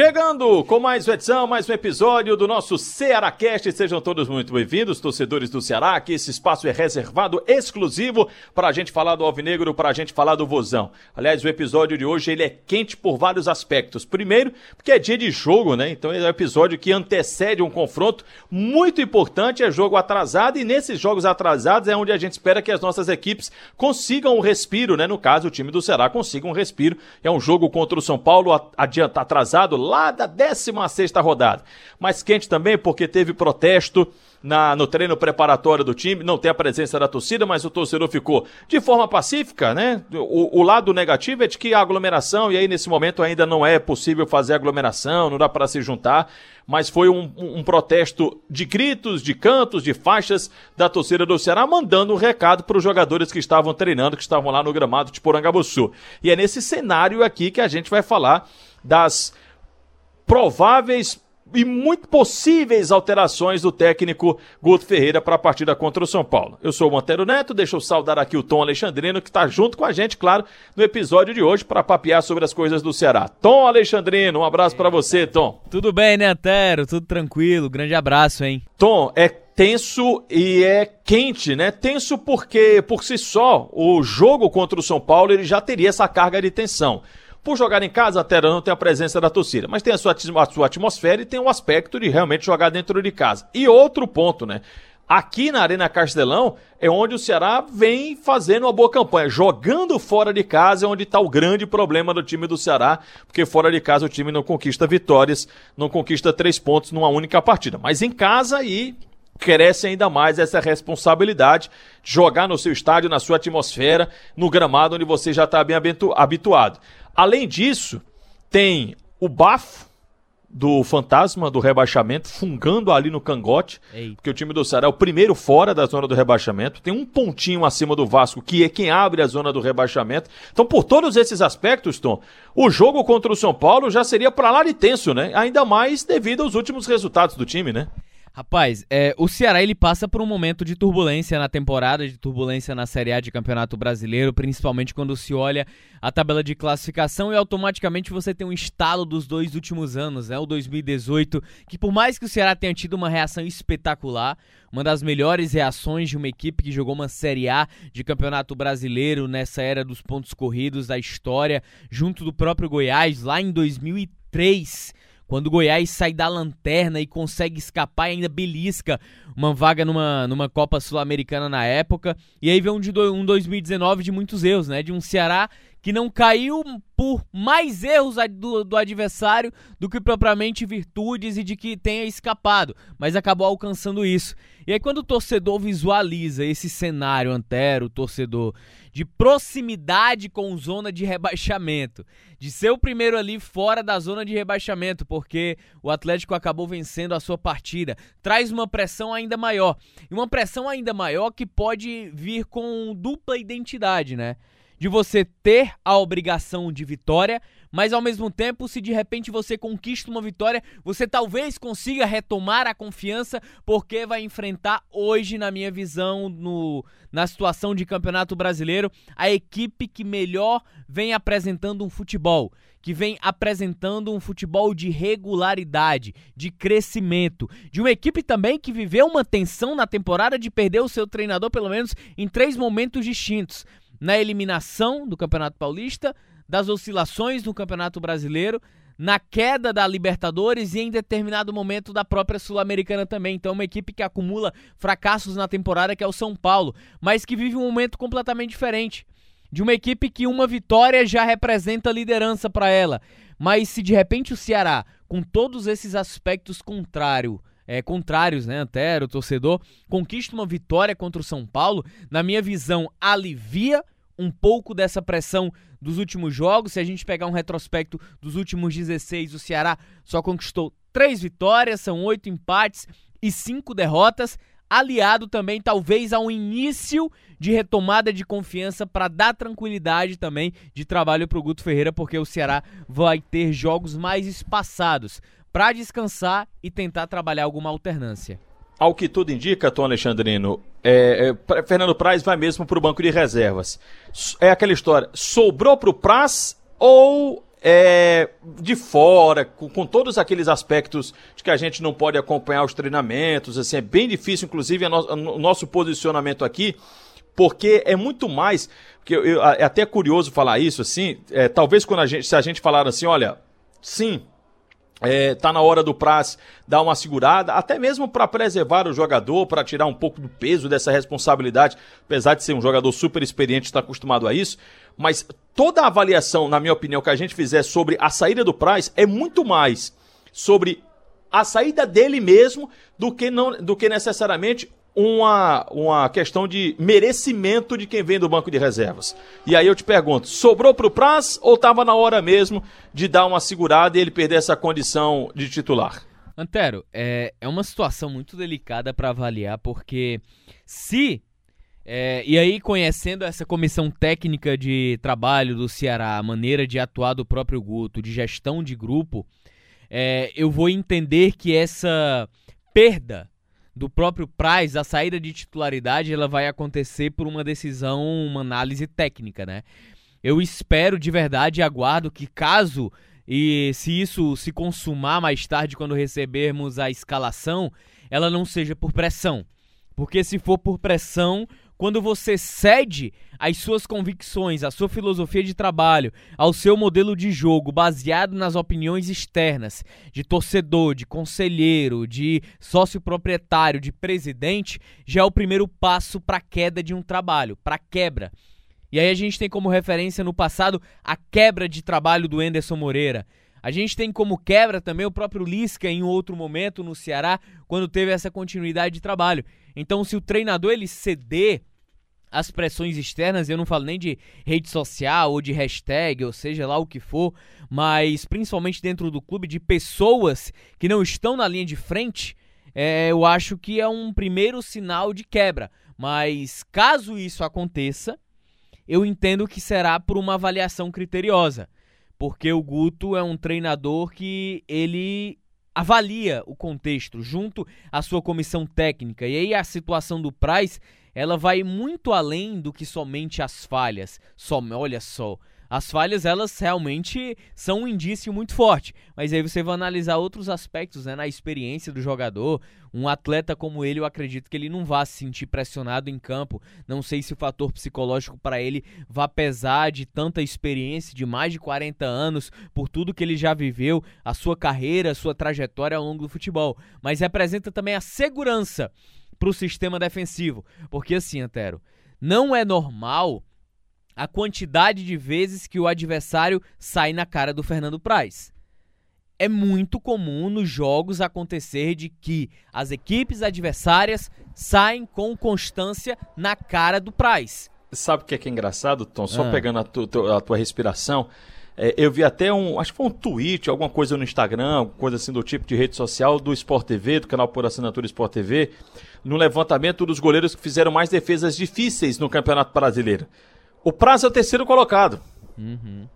Chegando com mais uma edição, mais um episódio do nosso Cearacast. Sejam todos muito bem-vindos, torcedores do Ceará, que esse espaço é reservado exclusivo para a gente falar do Alvinegro, para a gente falar do Vozão. Aliás, o episódio de hoje ele é quente por vários aspectos. Primeiro, porque é dia de jogo, né? Então é um episódio que antecede um confronto muito importante, é jogo atrasado e nesses jogos atrasados é onde a gente espera que as nossas equipes consigam um respiro, né? No caso, o time do Ceará consiga um respiro. É um jogo contra o São Paulo adianta atrasado lá da 16 rodada. Mas quente também porque teve protesto na, no treino preparatório do time, não tem a presença da torcida, mas o torcedor ficou de forma pacífica, né? O, o, lado negativo é de que a aglomeração, e aí nesse momento ainda não é possível fazer aglomeração, não dá para se juntar, mas foi um, um, protesto de gritos, de cantos, de faixas da torcida do Ceará, mandando um recado para os jogadores que estavam treinando, que estavam lá no gramado de Porangabuçu. E é nesse cenário aqui que a gente vai falar das prováveis e muito possíveis alterações do técnico Guto Ferreira para a partida contra o São Paulo. Eu sou o Monteiro Neto, deixa eu saudar aqui o Tom Alexandrino, que está junto com a gente, claro, no episódio de hoje para papear sobre as coisas do Ceará. Tom Alexandrino, um abraço para você, Tom. Tudo bem, né, Antero? Tudo tranquilo, grande abraço, hein? Tom, é tenso e é quente, né? Tenso porque, por si só, o jogo contra o São Paulo ele já teria essa carga de tensão. Por jogar em casa, a Terra não tem a presença da torcida, mas tem a sua, a sua atmosfera e tem o aspecto de realmente jogar dentro de casa. E outro ponto, né? Aqui na Arena Castelão é onde o Ceará vem fazendo uma boa campanha. Jogando fora de casa é onde está o grande problema do time do Ceará, porque fora de casa o time não conquista vitórias, não conquista três pontos numa única partida. Mas em casa aí cresce ainda mais essa responsabilidade de jogar no seu estádio, na sua atmosfera, no gramado onde você já está bem habituado. Além disso, tem o bafo do fantasma do rebaixamento fungando ali no cangote, Ei. porque o time do Ceará é o primeiro fora da zona do rebaixamento, tem um pontinho acima do Vasco, que é quem abre a zona do rebaixamento. Então, por todos esses aspectos, Tom, o jogo contra o São Paulo já seria para lá de tenso, né? Ainda mais devido aos últimos resultados do time, né? Rapaz, é, o Ceará ele passa por um momento de turbulência na temporada, de turbulência na Série A de Campeonato Brasileiro, principalmente quando se olha a tabela de classificação e automaticamente você tem um estalo dos dois últimos anos, né? O 2018, que por mais que o Ceará tenha tido uma reação espetacular, uma das melhores reações de uma equipe que jogou uma Série A de Campeonato Brasileiro nessa era dos pontos corridos da história, junto do próprio Goiás lá em 2003 quando o Goiás sai da lanterna e consegue escapar e ainda belisca uma vaga numa, numa Copa Sul-Americana na época. E aí vem um, de do, um 2019 de muitos erros, né? De um Ceará que não caiu por mais erros do, do, adversário do que propriamente virtudes e de que tenha escapado, mas acabou alcançando isso. E aí, quando o torcedor visualiza esse cenário antero, torcedor de proximidade com zona de rebaixamento, de ser o primeiro ali fora da zona de rebaixamento, porque o Atlético acabou vencendo a sua partida, traz uma pressão ainda maior. E uma pressão ainda maior que pode vir com dupla identidade, né? De você ter a obrigação de vitória, mas ao mesmo tempo, se de repente você conquista uma vitória, você talvez consiga retomar a confiança, porque vai enfrentar hoje, na minha visão, no, na situação de campeonato brasileiro, a equipe que melhor vem apresentando um futebol. Que vem apresentando um futebol de regularidade, de crescimento, de uma equipe também que viveu uma tensão na temporada de perder o seu treinador, pelo menos em três momentos distintos na eliminação do Campeonato Paulista, das oscilações no Campeonato Brasileiro, na queda da Libertadores e em determinado momento da própria Sul-Americana também. Então, é uma equipe que acumula fracassos na temporada, que é o São Paulo, mas que vive um momento completamente diferente. De uma equipe que uma vitória já representa liderança para ela. Mas se de repente o Ceará, com todos esses aspectos contrário, é, contrários, né, até o torcedor, conquista uma vitória contra o São Paulo, na minha visão, alivia um pouco dessa pressão dos últimos jogos. Se a gente pegar um retrospecto dos últimos 16, o Ceará só conquistou três vitórias, são oito empates e cinco derrotas. aliado também talvez a um início de retomada de confiança para dar tranquilidade também de trabalho para o Guto Ferreira, porque o Ceará vai ter jogos mais espaçados para descansar e tentar trabalhar alguma alternância. Ao que tudo indica, Tom Alexandrino, é, é, Fernando Praz vai mesmo para o banco de reservas. É aquela história, sobrou para o Praz ou é, de fora, com, com, todos aqueles aspectos de que a gente não pode acompanhar os treinamentos, assim, é bem difícil, inclusive, o nosso posicionamento aqui, porque é muito mais, porque eu, eu, é até curioso falar isso, assim, é, talvez quando a gente, se a gente falar assim, olha, sim, é, tá na hora do Praz dar uma segurada, até mesmo para preservar o jogador, para tirar um pouco do peso dessa responsabilidade, apesar de ser um jogador super experiente, está acostumado a isso. Mas toda a avaliação, na minha opinião, que a gente fizer sobre a saída do Praz é muito mais sobre a saída dele mesmo do que, não, do que necessariamente uma, uma questão de merecimento de quem vem do banco de reservas. E aí eu te pergunto, sobrou para o Praz ou estava na hora mesmo de dar uma segurada e ele perder essa condição de titular? Antero, é, é uma situação muito delicada para avaliar, porque se. É, e aí, conhecendo essa comissão técnica de trabalho do Ceará, a maneira de atuar do próprio Guto, de gestão de grupo, é, eu vou entender que essa perda do próprio Price, a saída de titularidade, ela vai acontecer por uma decisão, uma análise técnica, né? Eu espero de verdade e aguardo que caso e se isso se consumar mais tarde quando recebermos a escalação, ela não seja por pressão. Porque se for por pressão, quando você cede às suas convicções, à sua filosofia de trabalho, ao seu modelo de jogo baseado nas opiniões externas de torcedor, de conselheiro, de sócio proprietário, de presidente, já é o primeiro passo para a queda de um trabalho, para a quebra. E aí a gente tem como referência no passado a quebra de trabalho do Enderson Moreira. A gente tem como quebra também o próprio Lisca em outro momento no Ceará, quando teve essa continuidade de trabalho. Então, se o treinador ele ceder as pressões externas, eu não falo nem de rede social ou de hashtag, ou seja lá o que for, mas principalmente dentro do clube, de pessoas que não estão na linha de frente, é, eu acho que é um primeiro sinal de quebra. Mas caso isso aconteça, eu entendo que será por uma avaliação criteriosa, porque o Guto é um treinador que ele avalia o contexto junto à sua comissão técnica. E aí a situação do Price ela vai muito além do que somente as falhas. Só, olha só, as falhas elas realmente são um indício muito forte, mas aí você vai analisar outros aspectos, né, na experiência do jogador. Um atleta como ele, eu acredito que ele não vá se sentir pressionado em campo. Não sei se o fator psicológico para ele vai pesar de tanta experiência, de mais de 40 anos, por tudo que ele já viveu, a sua carreira, a sua trajetória ao longo do futebol, mas representa também a segurança para o sistema defensivo. Porque assim, Antero, não é normal a quantidade de vezes que o adversário sai na cara do Fernando Praz. É muito comum nos jogos acontecer de que as equipes adversárias saem com constância na cara do Praz. Sabe o que é, que é engraçado, Tom? Só ah. pegando a, tu, a tua respiração. É, eu vi até um, acho que foi um tweet, alguma coisa no Instagram, coisa assim do tipo de rede social do Sport TV, do canal por assinatura Sport TV, no levantamento dos goleiros que fizeram mais defesas difíceis no Campeonato Brasileiro. O Prazo é o terceiro colocado. Uhum.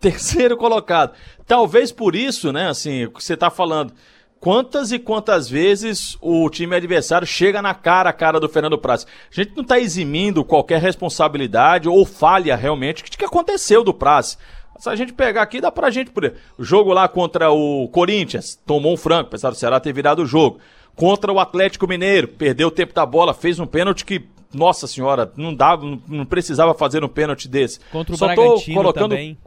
Terceiro colocado. Talvez por isso, né, assim, o que você está falando. Quantas e quantas vezes o time adversário chega na cara a cara do Fernando Praz? A gente não está eximindo qualquer responsabilidade ou falha realmente que aconteceu do Praz. Se a gente pegar aqui, dá pra gente. O jogo lá contra o Corinthians, tomou um franco, apesar do Ceará ter virado o jogo. Contra o Atlético Mineiro, perdeu o tempo da bola, fez um pênalti que, nossa senhora, não dava, não precisava fazer um pênalti desse. Contra o Só Bragantino colocando... também.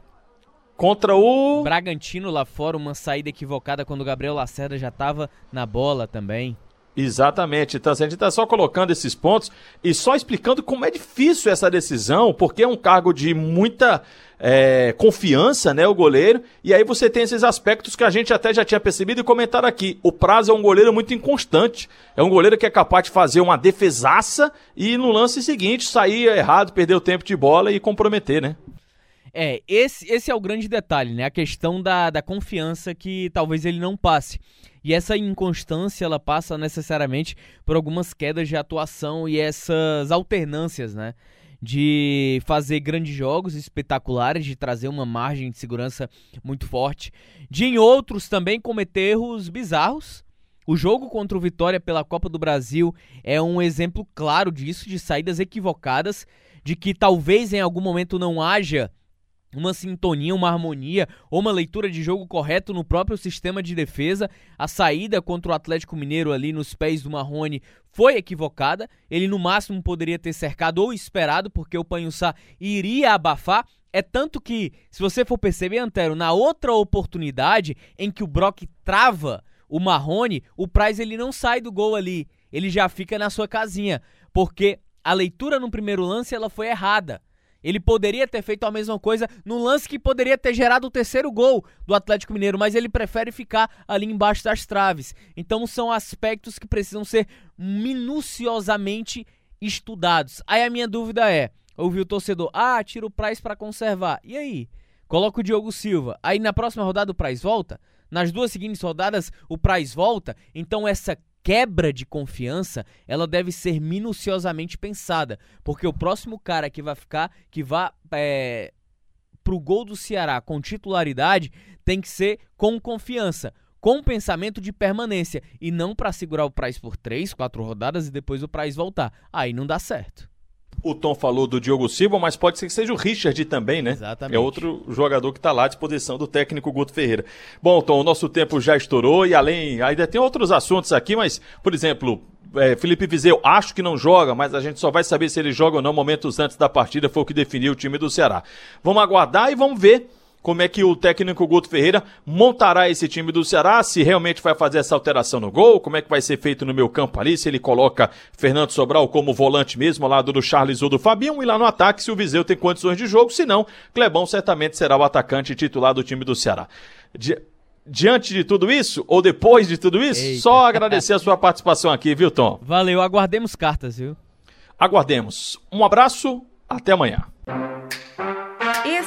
Contra o. Bragantino lá fora, uma saída equivocada quando o Gabriel Lacerda já estava na bola também. Exatamente. Então, assim, a gente está só colocando esses pontos e só explicando como é difícil essa decisão, porque é um cargo de muita é, confiança, né, o goleiro, e aí você tem esses aspectos que a gente até já tinha percebido e comentado aqui. O Prazo é um goleiro muito inconstante, é um goleiro que é capaz de fazer uma defesaça e no lance seguinte sair errado, perder o tempo de bola e comprometer, né? É, esse, esse é o grande detalhe, né? A questão da, da confiança que talvez ele não passe. E essa inconstância, ela passa necessariamente por algumas quedas de atuação e essas alternâncias, né? De fazer grandes jogos espetaculares, de trazer uma margem de segurança muito forte, de em outros também cometer erros bizarros. O jogo contra o Vitória pela Copa do Brasil é um exemplo claro disso, de saídas equivocadas, de que talvez em algum momento não haja uma sintonia, uma harmonia ou uma leitura de jogo correto no próprio sistema de defesa. A saída contra o Atlético Mineiro ali nos pés do Marrone foi equivocada. Ele no máximo poderia ter cercado ou esperado, porque o Panhussá iria abafar. É tanto que, se você for perceber, Antero, na outra oportunidade em que o Brock trava o Marrone, o Praz ele não sai do gol ali. Ele já fica na sua casinha, porque a leitura no primeiro lance ela foi errada. Ele poderia ter feito a mesma coisa num lance que poderia ter gerado o terceiro gol do Atlético Mineiro, mas ele prefere ficar ali embaixo das traves. Então são aspectos que precisam ser minuciosamente estudados. Aí a minha dúvida é: ouvi o torcedor, ah, tira o Praz para conservar. E aí? Coloca o Diogo Silva. Aí na próxima rodada o Praz volta? Nas duas seguintes rodadas o Praz volta? Então essa quebra de confiança, ela deve ser minuciosamente pensada, porque o próximo cara que vai ficar, que vai é, pro gol do Ceará com titularidade, tem que ser com confiança, com pensamento de permanência e não para segurar o Price por três, quatro rodadas e depois o Price voltar. Aí não dá certo. O Tom falou do Diogo Silva, mas pode ser que seja o Richard também, né? Exatamente. É outro jogador que está lá à disposição do técnico Guto Ferreira. Bom, Tom, o nosso tempo já estourou e além, ainda tem outros assuntos aqui, mas, por exemplo, é, Felipe Vizeu, acho que não joga, mas a gente só vai saber se ele joga ou não momentos antes da partida, foi o que definiu o time do Ceará. Vamos aguardar e vamos ver como é que o técnico Guto Ferreira montará esse time do Ceará, se realmente vai fazer essa alteração no gol, como é que vai ser feito no meu campo ali, se ele coloca Fernando Sobral como volante mesmo, ao lado do Charles ou do Fabinho, e lá no ataque se o Viseu tem condições de jogo, se não, Clebão certamente será o atacante titular do time do Ceará. Di diante de tudo isso, ou depois de tudo isso, Eita. só agradecer a sua participação aqui, viu, Tom? Valeu, aguardemos cartas, viu? Aguardemos. Um abraço, até amanhã.